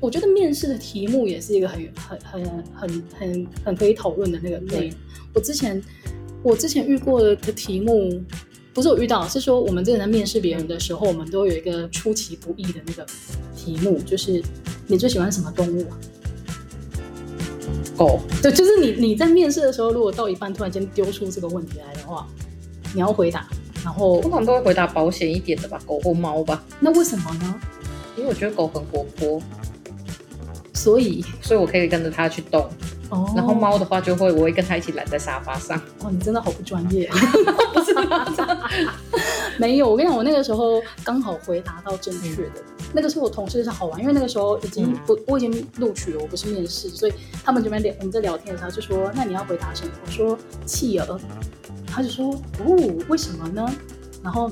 我觉得面试的题目也是一个很很很很很很可以讨论的那个内容。我之前我之前遇过的题目，不是我遇到，是说我们之前在面试别人的时候，我们都有一个出其不意的那个题目，就是你最喜欢什么动物啊？狗。对，就是你你在面试的时候，如果到一半突然间丢出这个问题来的话，你要回答，然后通常都会回答保险一点的吧，狗或猫吧。那为什么呢？因为我觉得狗很活泼。所以，所以我可以跟着它去动。哦，然后猫的话就会，我会跟它一起懒在沙发上。哦，你真的好不专业。不是？没有，我跟你讲，我那个时候刚好回答到正确的。嗯、那个是我同事是好玩，因为那个时候已经不，嗯、我已经录取了，我不是面试，所以他们这边聊，我们在聊天的时候就说，那你要回答什么？我说企鹅。他就说，哦，为什么呢？然后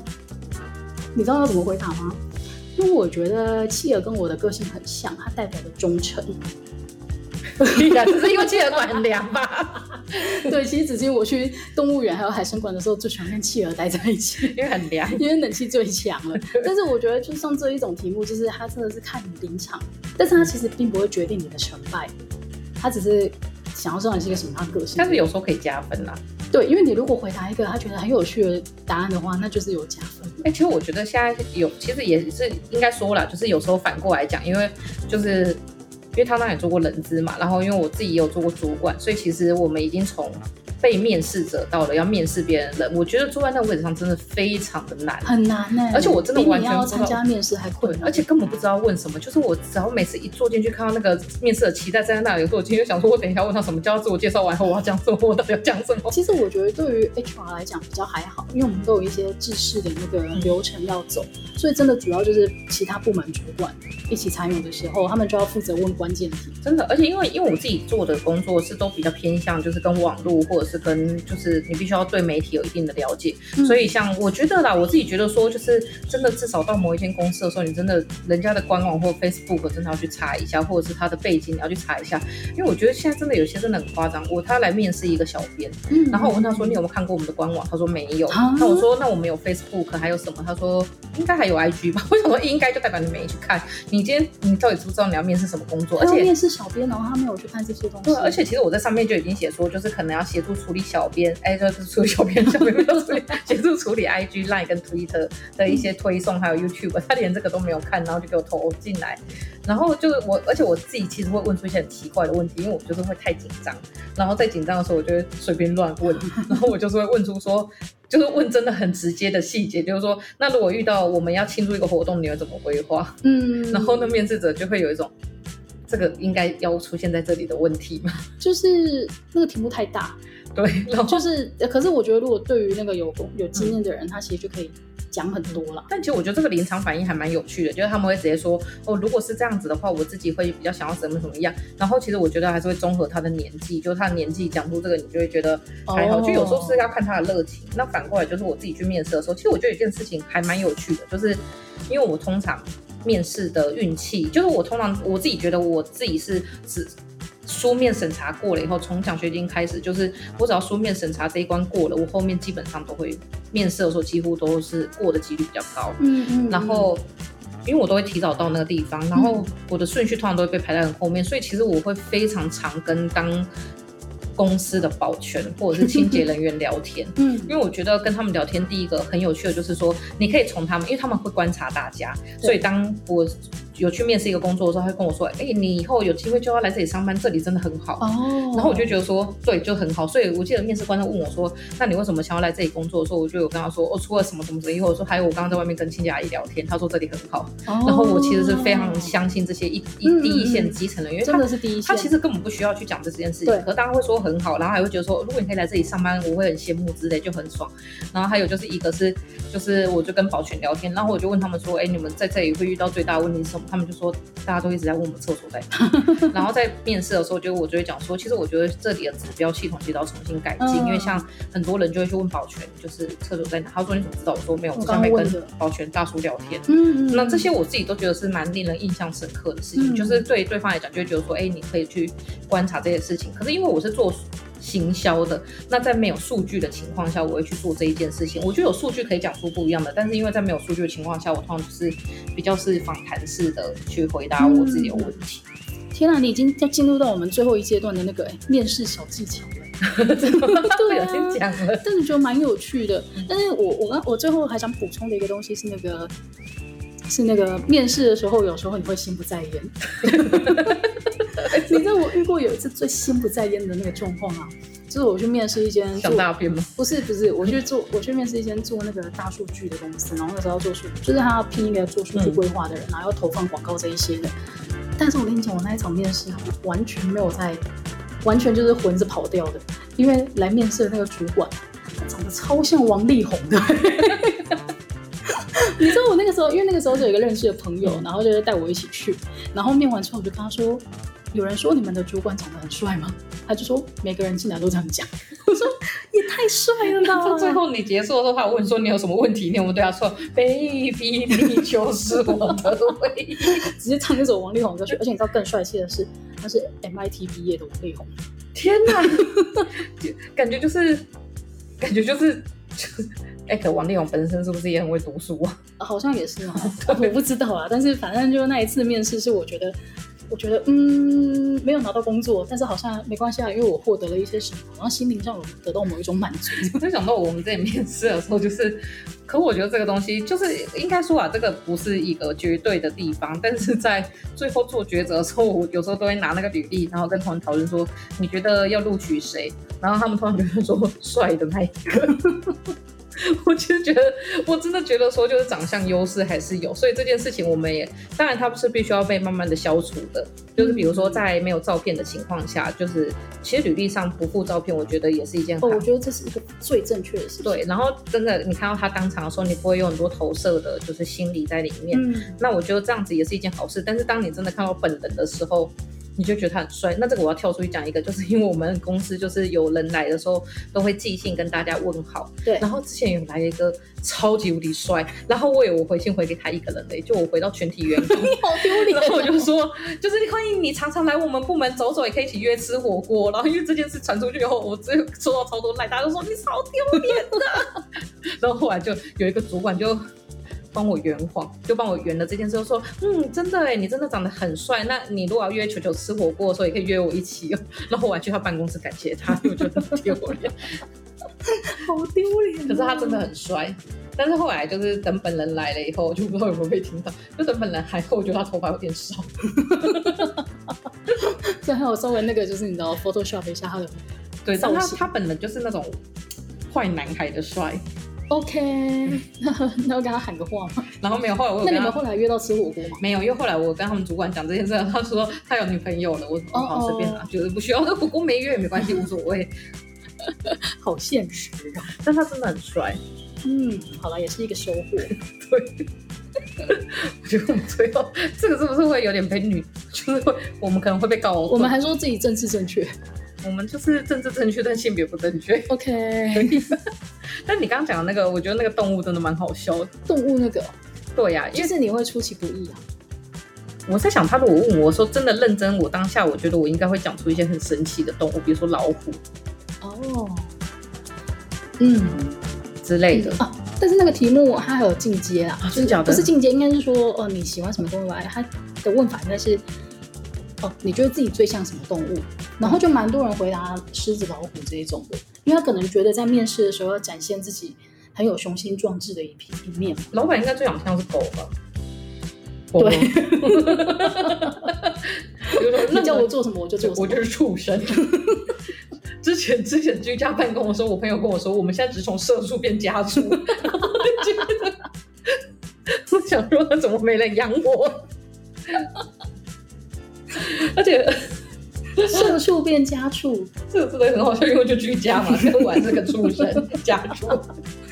你知道要怎么回答吗？因为我觉得企鹅跟我的个性很像，它代表的忠诚。只是因为企鹅馆很凉吧？对，其实只是因为我去动物园还有海生馆的时候，最喜欢跟企鹅待在一起，因为很凉，因为冷气最强了。但是我觉得，就像这一种题目，就是它真的是看你临场，但是它其实并不会决定你的成败，它只是想要知道你是一个什么样的个性。但是有时候可以加分啦。对，因为你如果回答一个他觉得很有趣的答案的话，那就是有加分。哎、其实我觉得现在有，其实也是应该说了，就是有时候反过来讲，因为就是因为他当然也做过人资嘛，然后因为我自己也有做过主管，所以其实我们已经从。被面试者到了要面试别人的人，我觉得坐在那个位置上真的非常的难，很难呢、欸。而且我真的完全要参加面试还困难，而且根本不知道问什么。就是我只要每次一坐进去，看到那个面试的期待站在那里，有时候我今天就想说，我等一下问他什么，叫他自我介绍完后我要讲什么，我到底要讲什么？其实我觉得对于 HR 来讲比较还好，因为我们都有一些制式的那个流程要走，嗯、所以真的主要就是其他部门主管一起参与的时候，他们就要负责问关键题。真的，而且因为因为我自己做的工作是都比较偏向，就是跟网络或者是跟就是。你必须要对媒体有一定的了解，嗯、所以像我觉得啦，我自己觉得说，就是真的至少到某一间公司的时候，你真的人家的官网或 Facebook 真的要去查一下，或者是他的背景你要去查一下，因为我觉得现在真的有些真的很夸张。我他来面试一个小编，嗯、然后我问他说，你有没有看过我们的官网？他说没有。啊、那我说那我们有 Facebook 还有什么？他说应该还有 IG 吧。我想说应该就代表你没去看。你今天你到底知不知道你要面试什么工作？而且面试小编，然后他没有去看这些东西。对，而且其实我在上面就已经写说，就是可能要协助处理小编。哎，就是处理小编，小编处理，协助处理 IG、Line 跟 Twitter 的一些推送，还有 YouTube，他连这个都没有看，然后就给我投进来，然后就是我，而且我自己其实会问出一些很奇怪的问题，因为我就是会太紧张，然后在紧张的时候，我就会随便乱问，然后我就是会问出说，就是问真的很直接的细节，就是说，那如果遇到我们要庆祝一个活动，你会怎么规划？嗯，然后那面试者就会有一种，这个应该要出现在这里的问题吗？就是那个题目太大。对，就是，可是我觉得，如果对于那个有有经验的人，嗯、他其实就可以讲很多了。但其实我觉得这个临场反应还蛮有趣的，就是他们会直接说，哦，如果是这样子的话，我自己会比较想要怎么怎么样。然后其实我觉得还是会综合他的年纪，就是他的年纪讲出这个，你就会觉得还好。哦、就有时候是要看他的热情。那反过来就是我自己去面试的时候，其实我觉得有一件事情还蛮有趣的，就是因为我通常面试的运气，就是我通常我自己觉得我自己是只。书面审查过了以后，从奖学金开始，就是我只要书面审查这一关过了，我后面基本上都会面试的时候几乎都是过的几率比较高。嗯嗯。然后，因为我都会提早到那个地方，然后我的顺序通常都会被排在很后面，所以其实我会非常常跟当。公司的保全或者是清洁人员聊天，嗯，因为我觉得跟他们聊天，第一个很有趣的就是说，你可以从他们，因为他们会观察大家，所以当我。有去面试一个工作的时候，他会跟我说：“哎、欸，你以后有机会就要来这里上班，这里真的很好。”哦，然后我就觉得说：“对，就很好。”所以我记得面试官他问我说：“那你为什么想要来这里工作的时候，我就有跟他说：‘哦，除了什么什么什么以后，我说还有我刚刚在外面跟清洁阿姨聊天，他说这里很好。哦’然后我其实是非常相信这些一一第一线基层人员，因为真的是第一线，他其实根本不需要去讲这件事情，对可是大家会说很好，然后还会觉得说，如果你可以来这里上班，我会很羡慕之类，就很爽。然后还有就是一个是，就是我就跟保全聊天，然后我就问他们说：‘哎、欸，你们在这里会遇到最大的问题是什么？’他们就说。大家都一直在问我们厕所在哪，然后在面试的时候，就我就会讲说，其实我觉得这里的指标系统其实要重新改进，嗯、因为像很多人就会去问保全，就是厕所在哪，他说你怎么知道？我说没有，我刚没跟保全大叔聊天。嗯嗯，那这些我自己都觉得是蛮令人印象深刻的事情，嗯、就是对对方来讲，就会觉得说，哎、欸，你可以去观察这些事情。可是因为我是做。行销的，那在没有数据的情况下，我会去做这一件事情。我觉得有数据可以讲出不一样的，但是因为在没有数据的情况下，我通常就是比较是访谈式的去回答我自己的问题。嗯、天啊，你已经要进入到我们最后一阶段的那个面试小技巧了，对啊，先讲了，但是觉得蛮有趣的。但是我我刚我最后还想补充的一个东西是那个 是那个面试的时候，有时候你会心不在焉。我有一次最心不在焉的那个状况啊，就是我去面试一间想大便吗？不是不是，我去做我去面试一间做那个大数据的公司，然后那时候要做数，就是他要聘一个做数据规划的人，然后要投放广告这一些的。但是我跟你讲，我那一场面试完全没有在，完全就是魂是跑掉的，因为来面试的那个主管长得超像王力宏的。你知道我那个时候，因为那个时候就有一个认识的朋友，然后就是带我一起去，然后面完之后我就跟他说。有人说你们的主管长得很帅吗？他就说每个人进来都这样讲。我说也太帅了 吧！到最后你结束的时候，他问说你有什么问题？你有没有对他说，Baby，你就是我的 唯一。直接唱那首王力宏歌曲，而且你知道更帅气的是，他是 MIT 毕业的王力宏。天哪，感觉就是，感觉就是，就是，哎，可王力宏本身是不是也很会读书啊？好像也是啊，我不知道啊。但是反正就是那一次面试，是我觉得。我觉得嗯，没有拿到工作，但是好像没关系啊，因为我获得了一些什么，然后心灵上有得到某一种满足。我就想到我们在面试的时候，就是，可我觉得这个东西就是应该说啊，这个不是一个绝对的地方，但是在最后做抉择的时候，我有时候都会拿那个履历，然后跟他们讨论说，你觉得要录取谁？然后他们突然就会说 帅的那一个。我其实觉得，我真的觉得说，就是长相优势还是有，所以这件事情我们也，当然它不是必须要被慢慢的消除的，就是比如说在没有照片的情况下，就是其实履历上不附照片，我觉得也是一件。哦，我觉得这是一个最正确的事情。对，然后真的你看到他当场的时候，你不会有很多投射的，就是心理在里面。嗯，那我觉得这样子也是一件好事。但是当你真的看到本人的时候，你就觉得他很帅，那这个我要跳出去讲一个，就是因为我们公司就是有人来的时候都会寄信跟大家问好，对。然后之前有来一个超级无敌帅，然后我有我回信回给他一个人嘞，就我回到全体员工，你好丢脸。然后我就说，就是欢迎你常常来我们部门走走，也可以一起约吃火锅。然后因为这件事传出去以后，我只有收到超多赖，大家都说你超丢脸的。然后后来就有一个主管就。帮我圆谎，就帮我圆了这件事，就说，嗯，真的哎，你真的长得很帅。那你如果要约球球吃火锅的时候，也可以约我一起哦。然后我还去他办公室感谢他，我觉得很丢脸，好丢脸。可是他真的很帅。但是后来就是等本人来了以后，我就不知道有没有被听到。就等本人来后，我觉得他头发有点少。最后我稍微那个就是你知道，Photoshop 一下他的，对，但他他本人就是那种坏男孩的帅。OK，那那我跟他喊个话嘛。然后没有，后来我。那你们后来约到吃火锅吗？没有，因为后来我跟他们主管讲这件事，他说他有女朋友了。我说好随便啦，觉得不需要。那火锅没约也没关系，无所谓。好现实啊！但他真的很帅。嗯，好了，也是一个收获。对。我觉得我们最后这个是不是会有点被女？就是会我们可能会被告。我们还说自己政治正确。我们就是政治正确，但性别不正确。OK。但你刚刚讲的那个，我觉得那个动物真的蛮好笑的。动物那个，对呀、啊，就是你会出其不意啊。我在想，他如果问我说真的认真，我当下我觉得我应该会讲出一些很神奇的动物，比如说老虎，哦，嗯之类的。啊，但是那个题目它还有进阶啊，真假的？不是进阶，应该是说，哦、呃，你喜欢什么动物？哎，他的问法应该是，哦，你觉得自己最像什么动物？然后就蛮多人回答狮子、老虎这一种的，因为他可能觉得在面试的时候要展现自己很有雄心壮志的一一面。老板应该最想听的是狗吧？对，你叫我做什么我就做什么，我就是畜生。之前之前居家办公的时候，我朋友跟我说，我们现在只从社畜变家畜。我想说，他怎么没人养我？而且。社畜变家畜，这个真的很好笑，因为就居家嘛，跟玩这个畜生家畜。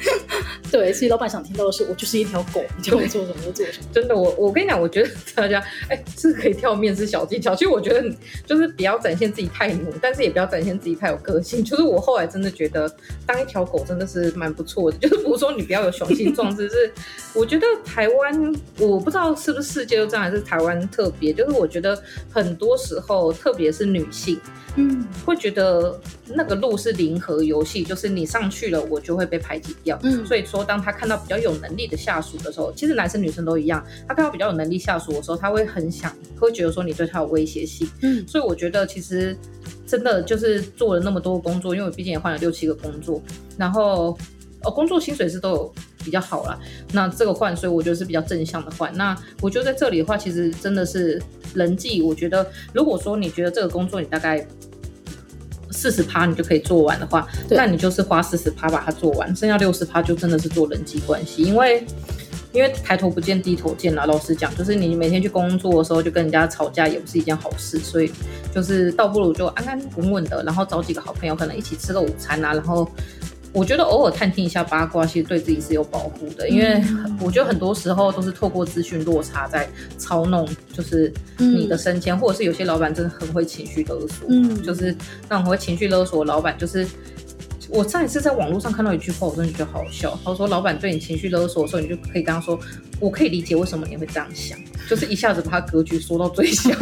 对，其实老板想听到的是，我就是一条狗，你叫我做什么就做什么。真的，我我跟你讲，我觉得大家哎，是可以跳面试小技巧。其实我觉得，就是不要展现自己太努，但是也不要展现自己太有个性。就是我后来真的觉得，当一条狗真的是蛮不错的。就是不是说你不要有雄心 壮志，是我觉得台湾，我不知道是不是世界都这样，还是台湾特别。就是我觉得很多时候，特别是女性，嗯，会觉得那个路是零和游戏，就是你上去了，我就会被排挤掉。嗯，所以说，当他看到比较有能力的下属的时候，其实男生女生都一样，他看到比较有能力下属的时候，他会很想，会觉得说你对他有威胁性。嗯，所以我觉得其实真的就是做了那么多工作，因为我毕竟也换了六七个工作，然后哦，工作薪水是都有比较好啦。那这个换，所以我觉得是比较正向的换。那我觉得在这里的话，其实真的是。人际，我觉得如果说你觉得这个工作你大概四十趴你就可以做完的话，那你就是花四十趴把它做完，剩下六十趴就真的是做人际关系。因为因为抬头不见低头见啦，老实讲，就是你每天去工作的时候就跟人家吵架也不是一件好事，所以就是倒不如就安安稳稳的，然后找几个好朋友，可能一起吃个午餐啊，然后。我觉得偶尔探听一下八卦，其实对自己是有保护的，因为我觉得很多时候都是透过资讯落差在操弄，就是你的升迁，或者是有些老板真的很会情绪勒索，嗯，就是那种会情绪勒索的老板，就是。我上一次在网络上看到一句话，我真的觉得好好笑。他说：“老板对你情绪勒索的时候，你就可以跟他说，我可以理解为什么你会这样想，就是一下子把他格局缩到最小。”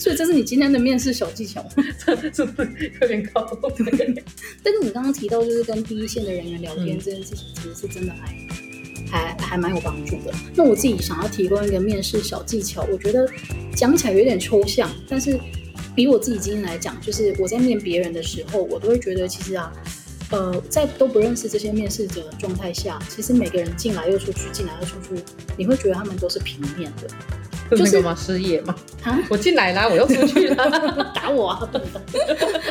所以这是你今天的面试小技巧，这是不是有点高？但是你刚刚提到，就是跟第一线的人员聊天这件事情，其实是真的还还还蛮有帮助的。那我自己想要提供一个面试小技巧，我觉得讲起来有点抽象，但是。比我自己经验来讲，就是我在面别人的时候，我都会觉得其实啊，呃，在都不认识这些面试者的状态下，其实每个人进来又出去，进来又出去，你会觉得他们都是平面的。就是吗？失业吗？啊！我进来啦，我又出去了，打我啊！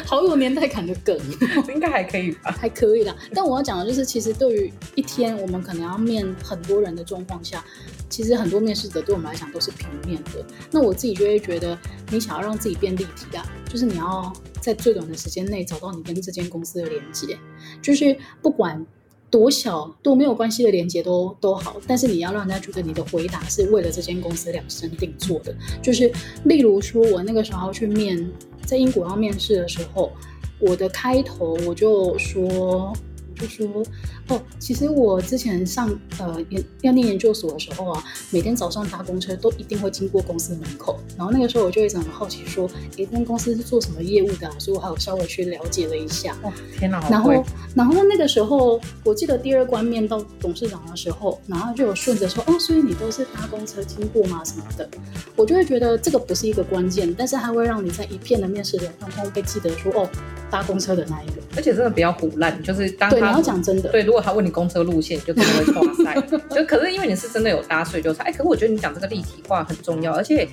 好有年代感的梗，应该还可以吧？还可以啦。但我要讲的就是，其实对于一天我们可能要面很多人的状况下，其实很多面试者对我们来讲都是平面的。那我自己就会觉得，你想要让自己变立体啊，就是你要在最短的时间内找到你跟这间公司的连接，就是不管。多小都没有关系的连接都都好，但是你要让人家觉得你的回答是为了这间公司量身定做的。就是例如说，我那个时候去面，在英国要面试的时候，我的开头我就说。就说哦，其实我之前上呃研要念研究所的时候啊，每天早上搭公车都一定会经过公司门口。然后那个时候我就一直很好奇说，诶，那公司是做什么业务的啊？所以我还有稍微去了解了一下。哇，天哪！然后然后那个时候，我记得第二关面到董事长的时候，然后就有顺着说，哦，所以你都是搭公车经过吗？什么的，我就会觉得这个不是一个关键，但是它会让你在一片的面试人当中被记得说，哦，搭公车的那一个。而且真的比较唬烂，就是当他。你要讲真的，对，如果他问你公车路线，你就可能会 哇塞。就可是因为你是真的有搭，所以就猜。哎，可是我觉得你讲这个立体化很重要，而且。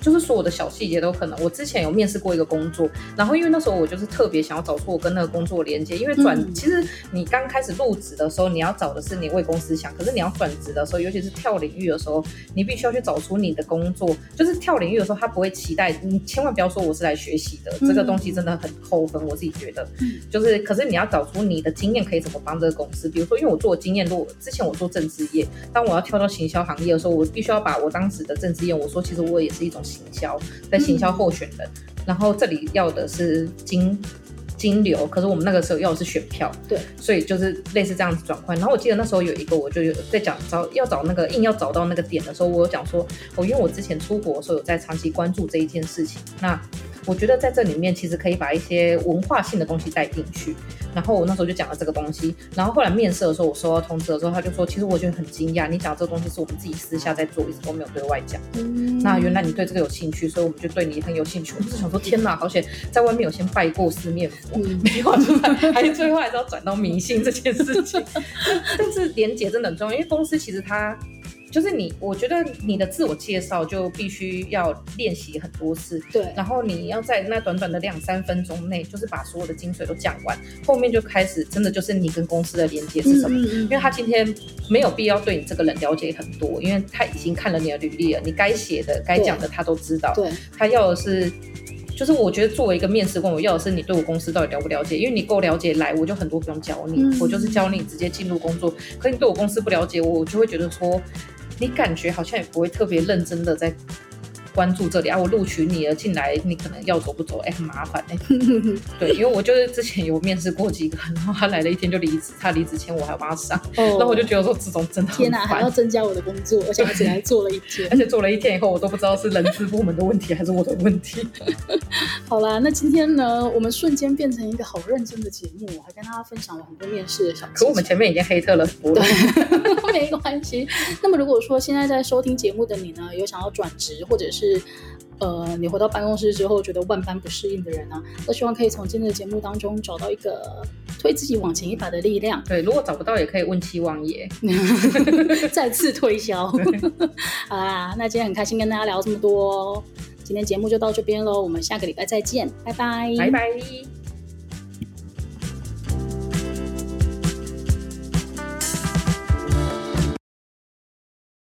就是所有的小细节都可能。我之前有面试过一个工作，然后因为那时候我就是特别想要找出我跟那个工作连接，因为转、嗯、其实你刚开始入职的时候，你要找的是你为公司想，可是你要转职的时候，尤其是跳领域的时候，你必须要去找出你的工作。就是跳领域的时候，他不会期待你，千万不要说我是来学习的，这个东西真的很扣分。我自己觉得，就是可是你要找出你的经验可以怎么帮这个公司。比如说，因为我做经验，如果之前我做政治业，当我要跳到行销行业的时候，我必须要把我当时的政治业，我说其实我也是一种。行销在行销候选人，嗯、然后这里要的是金金流，可是我们那个时候要的是选票，对，所以就是类似这样子转换。然后我记得那时候有一个，我就有在讲找要找那个硬要找到那个点的时候，我有讲说，哦，因为我之前出国的时候有在长期关注这一件事情，那。我觉得在这里面其实可以把一些文化性的东西带进去，然后我那时候就讲了这个东西，然后后来面试的时候我收到通知的时候，他就说，其实我觉得很惊讶，你讲这个东西是我们自己私下在做，一直都没有对外讲。嗯，那原来你对这个有兴趣，所以我们就对你很有兴趣。我就想说，天哪，好险，在外面有先拜过四面佛，嗯、没有，还是最后还是要转到迷信这件事情。但是连结真的很重要，因为公司其实它。就是你，我觉得你的自我介绍就必须要练习很多次，对。然后你要在那短短的两三分钟内，就是把所有的精髓都讲完，后面就开始真的就是你跟公司的连接是什么？嗯嗯嗯。因为他今天没有必要对你这个人了解很多，因为他已经看了你的履历了，你该写的、该讲的他都知道。对。他要的是，就是我觉得作为一个面试官，我要的是你对我公司到底了不了解？因为你够了解来，我就很多不用教你，嗯、我就是教你直接进入工作。可你对我公司不了解，我就会觉得说。你感觉好像也不会特别认真的在。关注这里啊！我录取你了，进来你可能要走不走？哎、欸，很麻烦哎、欸。对，因为我就是之前有面试过几个，然后他来了一天就离职，他离职前我还要帮他上，然、哦、后我就觉得说这种真的天哪，还要增加我的工作，而且还只来做了一天，而且做了一天以后，我都不知道是人资部门的问题还是我的问题。好啦，那今天呢，我们瞬间变成一个好认真的节目，我还跟大家分享了很多面试的小。可我们前面已经黑特了，对，没关系。那么如果说现在在收听节目的你呢，有想要转职或者是。呃，你回到办公室之后觉得万般不适应的人呢、啊，都希望可以从今天的节目当中找到一个推自己往前一把的力量。对，如果找不到也可以问七王爷，再次推销。好啦，那今天很开心跟大家聊这么多，今天节目就到这边喽，我们下个礼拜再见，拜拜，拜拜。